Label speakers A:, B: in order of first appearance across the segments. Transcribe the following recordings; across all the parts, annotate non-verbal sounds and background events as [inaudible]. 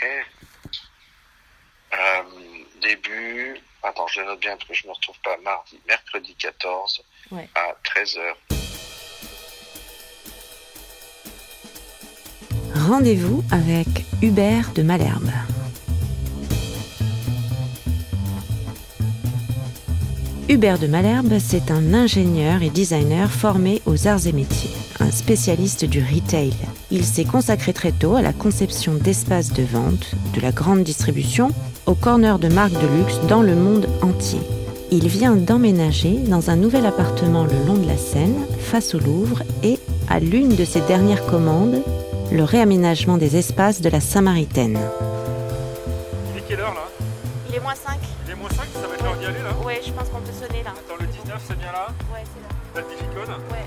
A: Ok. Euh, début, attends, je le note bien parce que je ne me retrouve pas mardi, mercredi 14
B: Ouais.
A: à 13h.
B: Rendez-vous avec Hubert de Malherbe. Hubert de Malherbe, c'est un ingénieur et designer formé aux arts et métiers, un spécialiste du retail. Il s'est consacré très tôt à la conception d'espaces de vente, de la grande distribution, aux corners de marques de luxe dans le monde entier. Il vient d'emménager dans un nouvel appartement le long de la Seine, face au Louvre, et, à l'une de ses dernières commandes, le réaménagement des espaces de la Samaritaine.
C: Il est quelle heure là?
D: Il est moins 5
C: Il est moins 5, ça va être l'heure d'y aller là
D: Ouais, je pense qu'on peut sonner là.
C: Attends, le 19 c'est bien là
D: Ouais, c'est là.
C: La difficole
D: Ouais.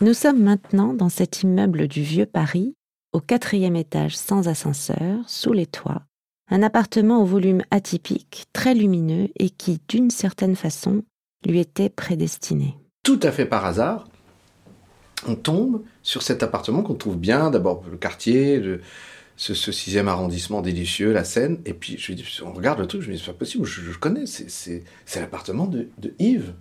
B: Nous sommes maintenant dans cet immeuble du vieux Paris, au quatrième étage sans ascenseur, sous les toits, un appartement au volume atypique, très lumineux et qui, d'une certaine façon, lui était prédestiné.
E: tout à fait par hasard, on tombe sur cet appartement qu'on trouve bien, d'abord le quartier, le- ce, ce sixième arrondissement délicieux, la Seine, et puis je, dis- on regarde le truc, je me dis c'est pas possible, je, je connais, c'est- l'appartement de, de Yves.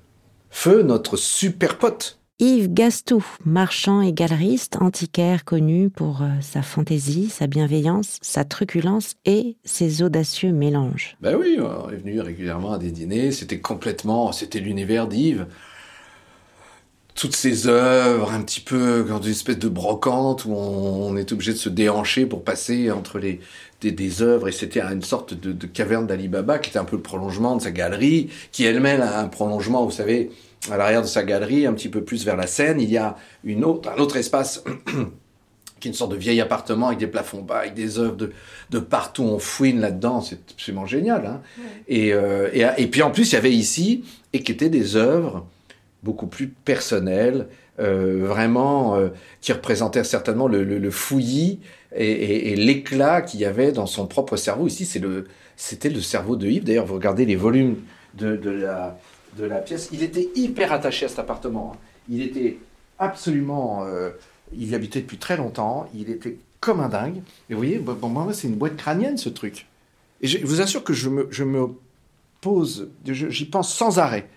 E: Feu, notre super pote.
B: Yves Gastou, marchand et galeriste antiquaire connu pour euh, sa fantaisie, sa bienveillance, sa truculence et ses audacieux mélanges.
E: Ben oui, on est venu régulièrement à des dîners, c'était complètement, c'était l'univers d'Yves. Toutes ces œuvres, un petit peu dans une espèce de brocante où on, on est obligé de se déhancher pour passer entre les des, des œuvres. Et c'était une sorte de, de caverne d'Ali Baba qui était un peu le prolongement de sa galerie, qui elle-même a un prolongement, vous savez, à l'arrière de sa galerie, un petit peu plus vers la Seine, il y a une autre, un autre espace [clears throat] qui est une sorte de vieil appartement avec des plafonds bas, avec des œuvres de, de partout, on fouine là-dedans, c'est absolument génial. Hein. Et, euh, et, et puis en plus, il y avait ici, et qui étaient des œuvres beaucoup plus personnelles, euh, vraiment, euh, qui représentaient certainement le, fouillis et, l'éclat qu'il y avait dans son propre cerveau. Ici, c'est le, c'était le cerveau de Yves. D'ailleurs, vous regardez les volumes de, la, de la pièce. Il était hyper attaché à cet appartement. hein. Il était absolument... euh, il y habitait depuis très longtemps. Il était comme un dingue. Et vous voyez, bon, moi, c'est une boîte crânienne, ce truc. Et je vous assure que je me, je me pose, j'y pense sans arrêt.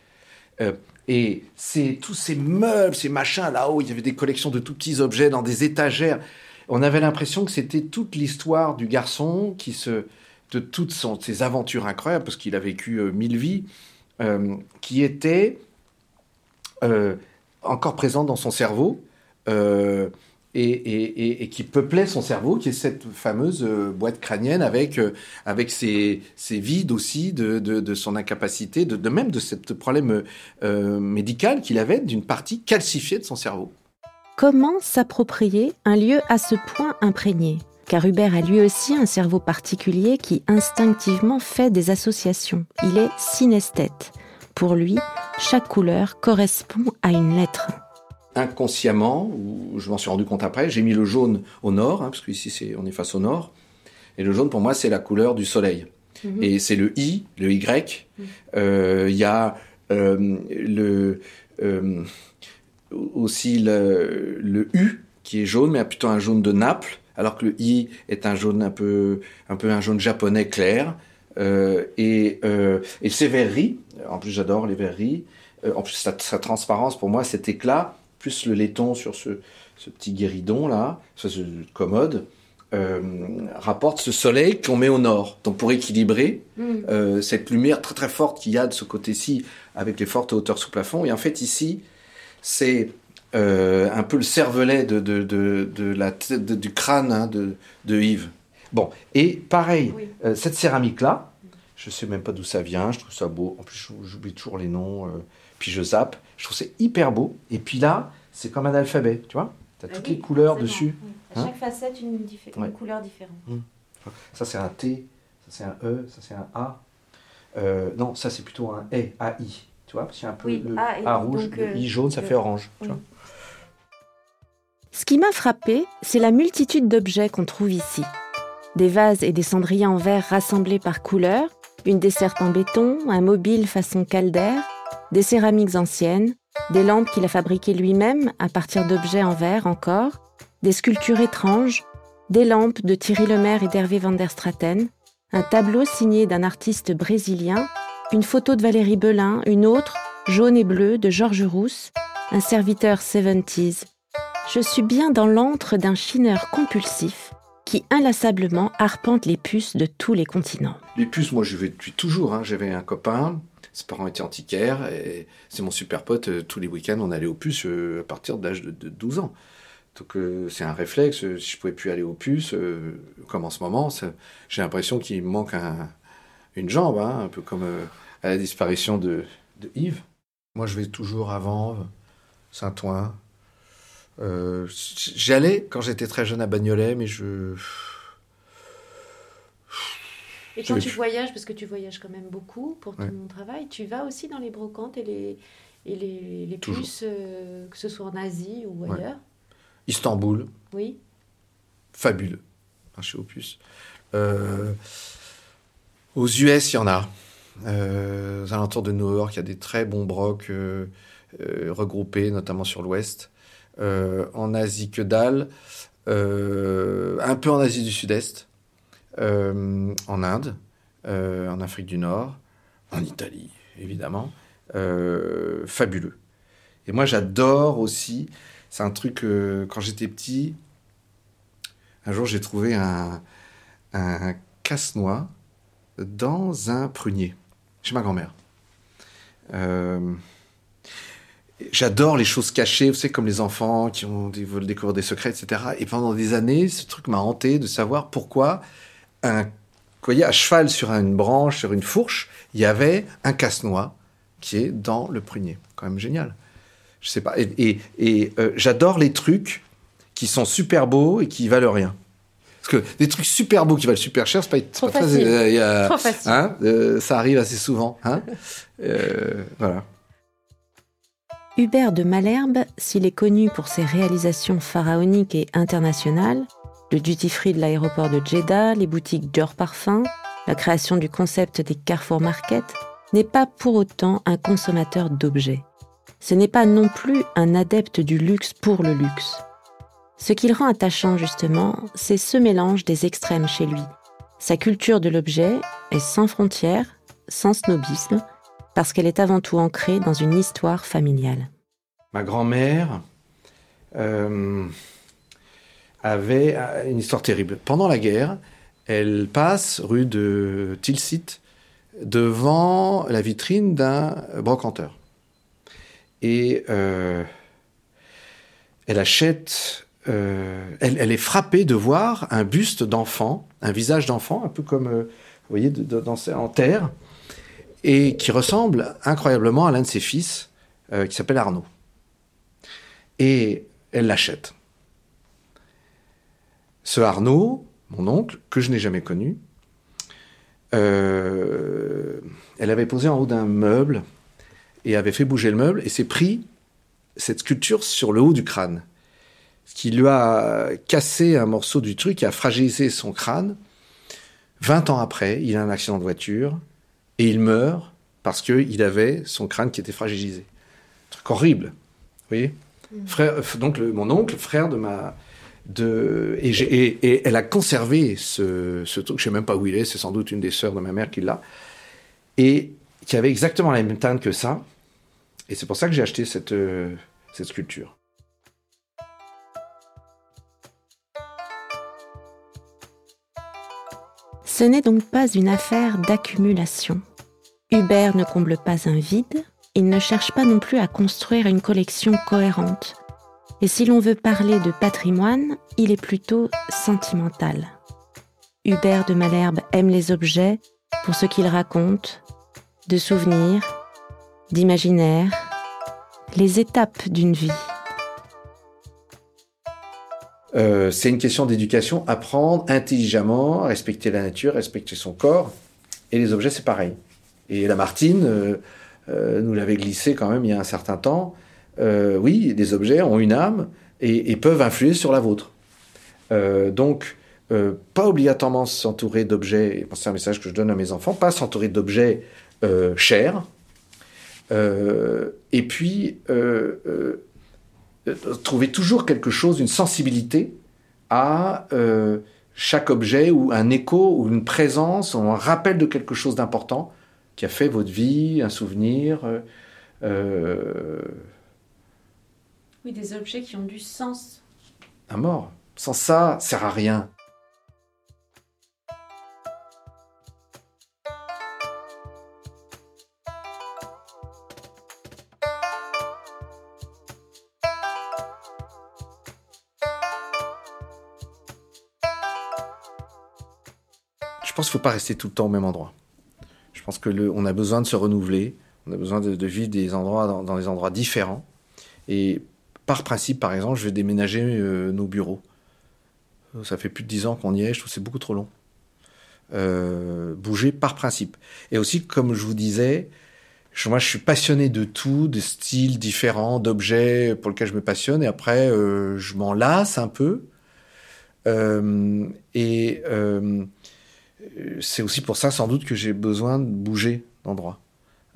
E: Euh, et c'est tous ces meubles, ces machins là-haut, il y avait des collections de tout petits objets dans des étagères. On avait l'impression que c'était toute l'histoire du garçon qui se, de toutes ses aventures incroyables, parce qu'il a vécu euh, mille vies, euh, qui était encore présente dans son cerveau. Et, qui peuplait son cerveau, qui est cette fameuse euh, boîte crânienne avec, euh, avec ses, vides aussi de, de, son incapacité, de, de même de ce problème euh, médical qu'il avait d'une partie calcifiée de son cerveau.
B: Comment s'approprier un lieu à ce point imprégné? Car Hubert a lui aussi un cerveau particulier qui instinctivement fait des associations. Il est synesthète. Pour lui, chaque couleur correspond à une lettre.
E: Inconsciemment, ou je m'en suis rendu compte après, j'ai mis le jaune au nord, hein, parce qu'ici c'est, on est face au nord, et le jaune pour moi c'est la couleur du soleil. Et c'est le I, le Y. Euh, Il y a euh, le, euh, aussi le, le U qui est jaune, mais plutôt un jaune de Naples, alors que le I est un jaune un peu, un peu un jaune japonais clair. Euh, et, euh, et ces verreries, en plus j'adore les verreries, euh, en plus sa, sa transparence pour moi, cet éclat, plus le laiton sur ce, ce petit guéridon là, ce, ce commode, euh, rapporte ce soleil qu'on met au nord. Donc pour équilibrer euh, cette lumière très très forte qu'il y a de ce côté-ci avec les fortes hauteurs sous plafond. Et en fait ici, c'est euh, un peu le cervelet de, de, de, de la, tête- de- du crâne hein, de, Yves. Bon, et pareil,
D: Oui.
E: cette céramique-là, je sais même pas d'où ça vient, je trouve ça beau. En plus, j'oublie toujours les noms, puis je zappe. Je trouve c'est hyper beau. Et puis là, c'est comme un alphabet, tu vois Tu as toutes les couleurs dessus.
D: À
E: Hein
D: chaque facette, une, diffé-
E: Ouais.
D: une couleur différente.
E: Ça, c'est un T, ça, c'est un E, ça, c'est un A. Euh, non, ça, c'est plutôt un E, AI. Tu vois Parce qu'il y a un peu
D: Oui,
E: le
D: A et
E: A
D: I,
E: rouge,
D: donc,
E: le
D: euh,
E: I jaune, ça fait orange. tu
D: oui.
E: vois
B: Ce qui m'a frappé, c'est la multitude d'objets qu'on trouve ici. Des vases et des cendriers en verre rassemblés par couleur, une desserte en béton, un mobile façon caldaire, des céramiques anciennes, des lampes qu'il a fabriquées lui-même à partir d'objets en verre encore, des sculptures étranges, des lampes de Thierry Lemaire et d'Hervé van der Straten, un tableau signé d'un artiste brésilien, une photo de Valérie Belin, une autre, jaune et bleue, de Georges Rousse, un serviteur 70s. Je suis bien dans l'antre d'un chineur compulsif qui inlassablement arpente les puces de tous les continents.
E: Les puces, moi, je vais depuis toujours. hein. J'avais un copain, ses parents étaient antiquaires, et c'est mon super pote. euh, Tous les week-ends, on allait aux puces euh, à partir de l'âge de, de 12 ans. Donc, euh, c'est un réflexe. Si je pouvais plus aller aux puces, euh, comme en ce moment, j'ai l'impression qu'il me manque un- une jambe, hein, un peu comme à la disparition de, de Yves. Moi, je vais toujours à Vanves, Saint-Ouen. J'allais quand j'étais très jeune à Bagnolet, mais je.
D: Et quand tu voyages, parce que tu voyages quand même beaucoup pour ton
E: Ouais.
D: travail, tu vas aussi dans les brocantes et les, et les, les puces, euh, que ce soit en Asie ou
E: Ouais.
D: ailleurs?
E: Istanbul,
D: Oui.
E: fabuleux, marché aux puces. Euh, aux US, il y en a. Euh, aux alentours de New York, il y a des très bons brocs regroupés, notamment sur l'ouest. En Asie, que dalle. Un peu en Asie du Sud-Est. Euh, en Inde. euh, en Afrique du Nord. En Italie, évidemment. Euh, fabuleux. Et moi, j'adore aussi. C'est un truc, quand j'étais petit, un jour, j'ai trouvé un, casse-noix dans un prunier, chez ma grand-mère. J'adore les choses cachées, vous savez, comme les enfants qui ont, veulent découvrir des secrets, etc. Et pendant des années, ce truc m'a hanté de savoir pourquoi un, vous voyez, à cheval sur une branche, sur une fourche, il y avait un casse-noix qui est dans le prunier. Quand même génial. Je sais pas. Et, et- et, euh, j'adore les trucs qui sont super beaux et qui valent rien. Parce que des trucs super beaux qui valent super cher, c'est pas, c'est
D: Trop
E: pas très.
D: facile.
E: euh, il y a-
D: Trop facile.
E: hein, euh, ça arrive assez souvent. Hein Euh, voilà.
B: Hubert de Malherbe, s'il est connu pour ses réalisations pharaoniques et internationales, le duty-free de l'aéroport de Jeddah, les boutiques Dior Parfum, la création du concept des Carrefour Market, n'est pas pour autant un consommateur d'objets. Ce n'est pas non plus un adepte du luxe pour le luxe. Ce qu'il rend attachant justement, c'est ce mélange des extrêmes chez lui. Sa culture de l'objet est sans frontières, sans snobisme, parce qu'elle est avant tout ancrée dans une histoire familiale.
E: Ma grand-mère euh, avait euh, une histoire terrible. Pendant la guerre, elle passe rue de Tilsit devant la vitrine d'un brocanteur. Et euh, elle achète. euh, elle, est frappée de voir un buste d'enfant, un visage d'enfant, un peu comme, vous voyez, en terre, et qui ressemble incroyablement à l'un de ses fils, qui s'appelle Arnaud. Et elle l'achète. Ce Arnaud, mon oncle, que je n'ai jamais connu, euh, elle avait posé en haut d'un meuble et avait fait bouger le meuble et s'est pris cette sculpture sur le haut du crâne. Ce qui lui a cassé un morceau du truc et a fragilisé son crâne. 20 ans après, il a un accident de voiture et il meurt parce qu'il avait son crâne qui était fragilisé. Un truc horrible. Vous voyez? Frère, euh, Donc, le- mon oncle, frère de ma. Et, elle a conservé ce, truc, je sais même pas où il est, c'est sans doute une des sœurs de ma mère qui l'a, et qui avait exactement la même teinte que ça. Et c'est pour ça que j'ai acheté cette, euh, cette sculpture.
B: Ce n'est donc pas une affaire d'accumulation. Hubert ne comble pas un vide, il ne cherche pas non plus à construire une collection cohérente. Et si l'on veut parler de patrimoine, il est plutôt sentimental. Hubert de Malherbe aime les objets pour ce qu'ils racontent, de souvenirs, d'imaginaire, les étapes d'une vie.
E: Euh, c'est une question d'éducation, apprendre intelligemment, respecter la nature, respecter son corps. Et les objets, c'est pareil. Et la Martine euh, euh, nous l'avait glissé quand même il y a un certain temps. Euh, oui, des objets ont une âme et, peuvent influer sur la vôtre. Euh, donc, euh, pas obligatoirement s'entourer d'objets, et c'est un message que je donne à mes enfants, pas s'entourer d'objets chers. Et puis, trouver toujours quelque chose, une sensibilité à chaque objet ou un écho ou une présence ou un rappel de quelque chose d'important qui a fait votre vie, un souvenir.
D: Oui, des objets qui ont du sens.
E: un mort. Sans ça, sert à rien. Je pense qu'il ne faut pas rester tout le temps au même endroit. Je pense que le, on a besoin de se renouveler, on a besoin de, vivre des endroits dans, des endroits différents. Par principe, par exemple, je vais déménager euh, nos bureaux. Ça fait plus de dix ans qu'on y est, je trouve c'est beaucoup trop long. Euh, bouger par principe. Et aussi, comme je vous disais, je- moi je suis passionné de tout, de styles différents, d'objets pour lesquels je me passionne, et après euh, je m'en lasse un peu. Et c'est aussi pour ça sans doute que j'ai besoin de bouger d'endroit.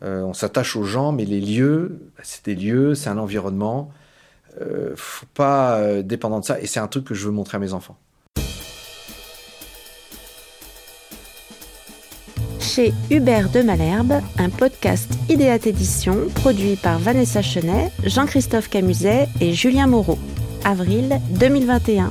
E: On s'attache aux gens, mais les lieux, c'est des lieux, c'est un environnement. Euh, faut pas euh, dépendant de ça. Et c'est un truc que je veux montrer à mes enfants.
B: Chez Hubert de Malherbe, un podcast Idéat Édition produit par Vanessa Chenet, Jean-Christophe Camuset et Julien Moreau. Avril 2021.